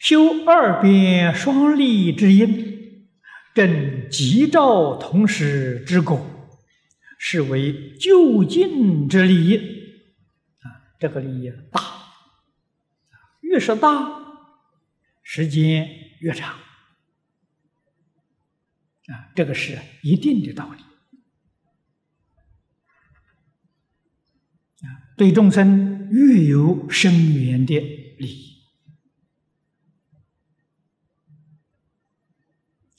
修二边双利之因，正吉兆同时之果，是为就近之利益。啊，这个利益大，越是大，时间越长。啊，这个是一定的道理。啊，对众生越有深远的利益。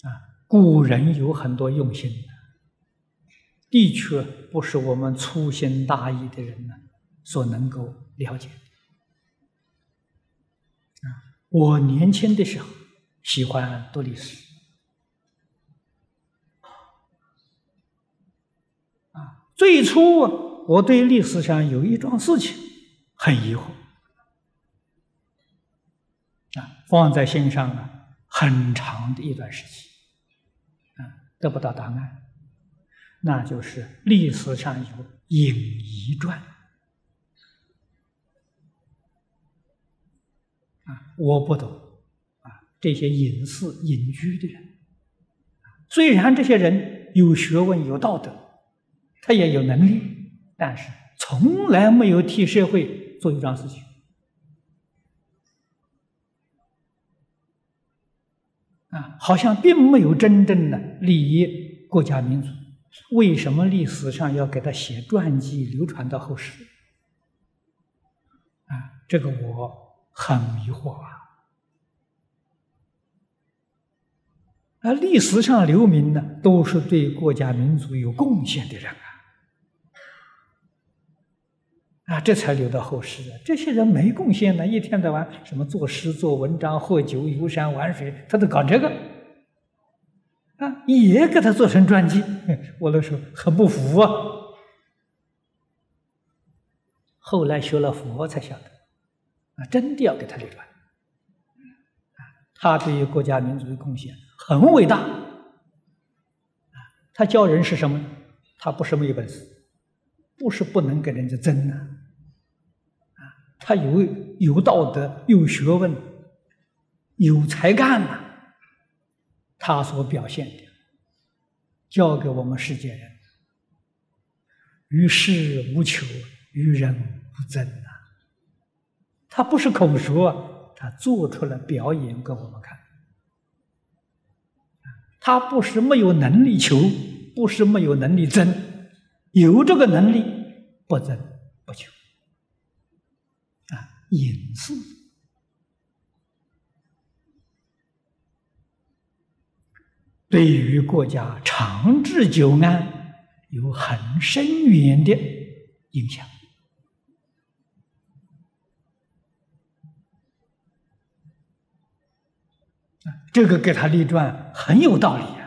啊，古人有很多用心的，的确不是我们粗心大意的人呢所能够了解。啊，我年轻的时候喜欢读历史。啊最初，我对历史上有一桩事情很疑惑，啊，放在心上啊，很长的一段时期，得不到答案，那就是历史上有隐遗传，啊，我不懂，啊，这些隐士隐居的人，虽然这些人有学问有道德。他也有能力，但是从来没有替社会做一桩事情。啊，好像并没有真正的利益国家民族。为什么历史上要给他写传记，流传到后世？啊，这个我很迷惑啊！啊，历史上留名的都是对国家民族有贡献的人啊。啊，这才留到后世的。这些人没贡献呢，一天到晚什么作诗、做文章、喝酒、游山玩水，他都搞这个，啊，也给他做成传记。我那时候很不服啊。后来学了佛才晓得，啊，真的要给他留传。他对于国家民族的贡献很伟大。他教人是什么？他不是没有本事，不是不能跟人家争啊。他有有道德，有学问，有才干呐。他所表现的，教给我们世界人，与世无求，与人无争呐。他不是口说，他做出了表演给我们看。他不是没有能力求，不是没有能力争，有这个能力，不争。隐士对于国家长治久安有很深远的影响这个给他立传很有道理呀。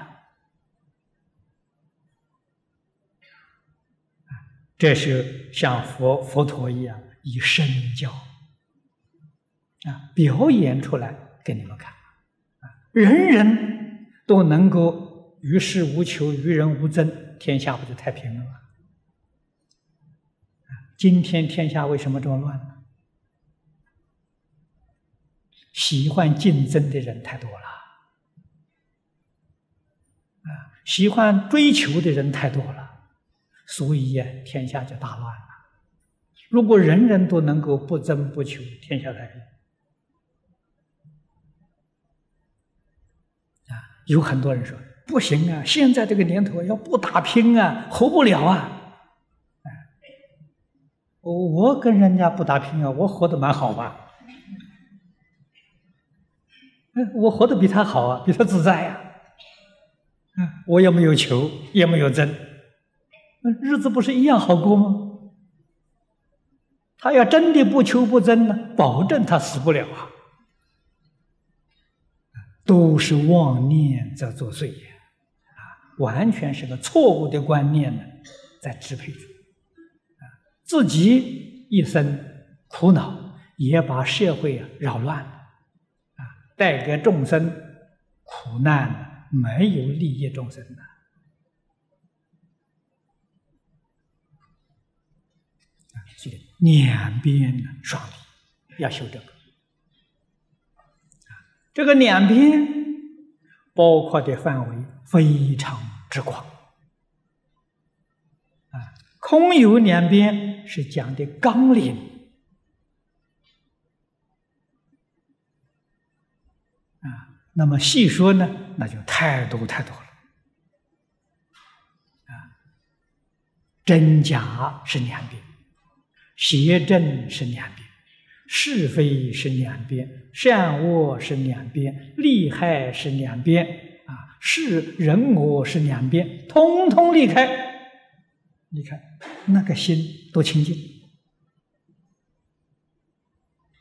这是像佛佛陀一样以身教。啊，表演出来给你们看，啊，人人都能够与世无求，与人无争，天下不就太平了吗？今天天下为什么这么乱呢？喜欢竞争的人太多了，啊，喜欢追求的人太多了，所以呀，天下就大乱了。如果人人都能够不争不求，天下太平。有很多人说不行啊！现在这个年头要不打拼啊，活不了啊！我我跟人家不打拼啊，我活得蛮好吧？我活得比他好啊，比他自在呀！我也没有求，也没有争，日子不是一样好过吗？他要真的不求不争呢，保证他死不了啊！都是妄念在作祟，啊，完全是个错误的观念呢，在支配着，啊，自己一生苦恼，也把社会啊扰乱了，啊，带给众生苦难，没有利益众生的，啊，所以两边双利要修这个。这个两边包括的范围非常之广啊。空有两边是讲的纲领啊，那么细说呢，那就太多太多了啊。真假是两边，邪正是两边。是非是两边，善恶是两边，利害是两边，啊，是人我是两边，通通离开。你看那个心多清净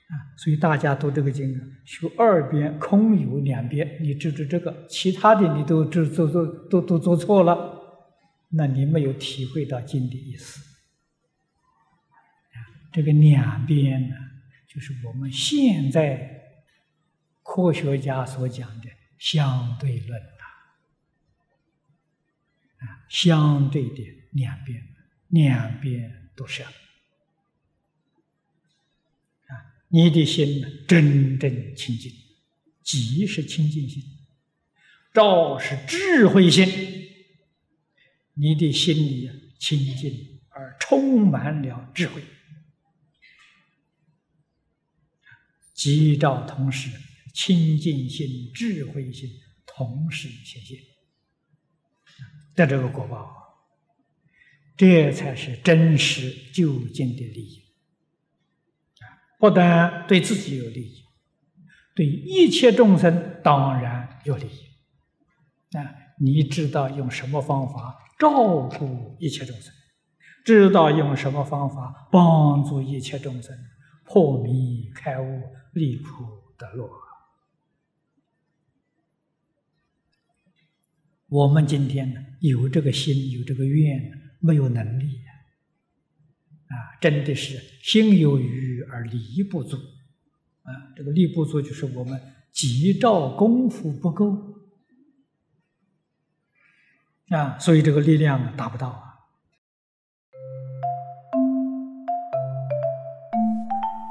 啊！所以大家读这个经，修二边空有两边，你知知这个，其他的你都知做做都都做错了，那你没有体会到经的意思！这个两边呢？就是我们现在科学家所讲的相对论呐，啊，相对的两边，两边都是啊，你的心呢真正清净，即是清净心，照是智慧心，你的心里清净而充满了智慧。吉照同时，清净心、智慧心同时显现的这个果报，这才是真实究竟的利益！不但对自己有利益，对一切众生当然有利益啊！你知道用什么方法照顾一切众生，知道用什么方法帮助一切众生破迷开悟。离苦得乐。我们今天呢，有这个心，有这个愿，没有能力啊，真的是心有余而力不足啊。这个力不足，就是我们急照功夫不够啊，所以这个力量达不到。